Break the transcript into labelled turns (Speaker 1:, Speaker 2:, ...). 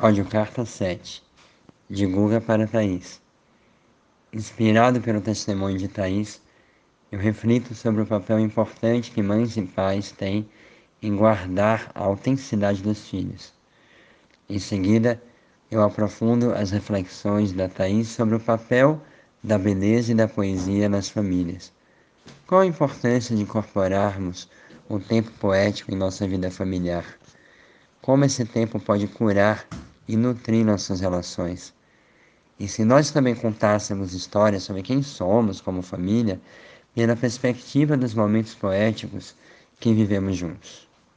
Speaker 1: Audiocarta 7 De Guga para Thaís Inspirado pelo testemunho de Thaís, eu reflito sobre o papel importante que mães e pais têm em guardar a autenticidade dos filhos. Em seguida, eu aprofundo as reflexões da Thaís sobre o papel da beleza e da poesia nas famílias. Qual a importância de incorporarmos o tempo poético em nossa vida familiar? Como esse tempo pode curar e nutrir nossas relações. E se nós também contássemos histórias sobre quem somos como família, pela perspectiva dos momentos poéticos que vivemos juntos.